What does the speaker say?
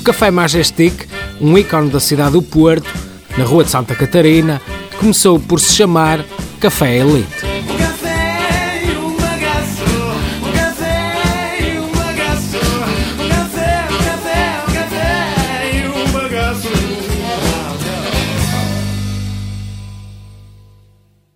O Café Majestic, um ícone da cidade do Porto, na Rua de Santa Catarina, começou por se chamar Café Elite.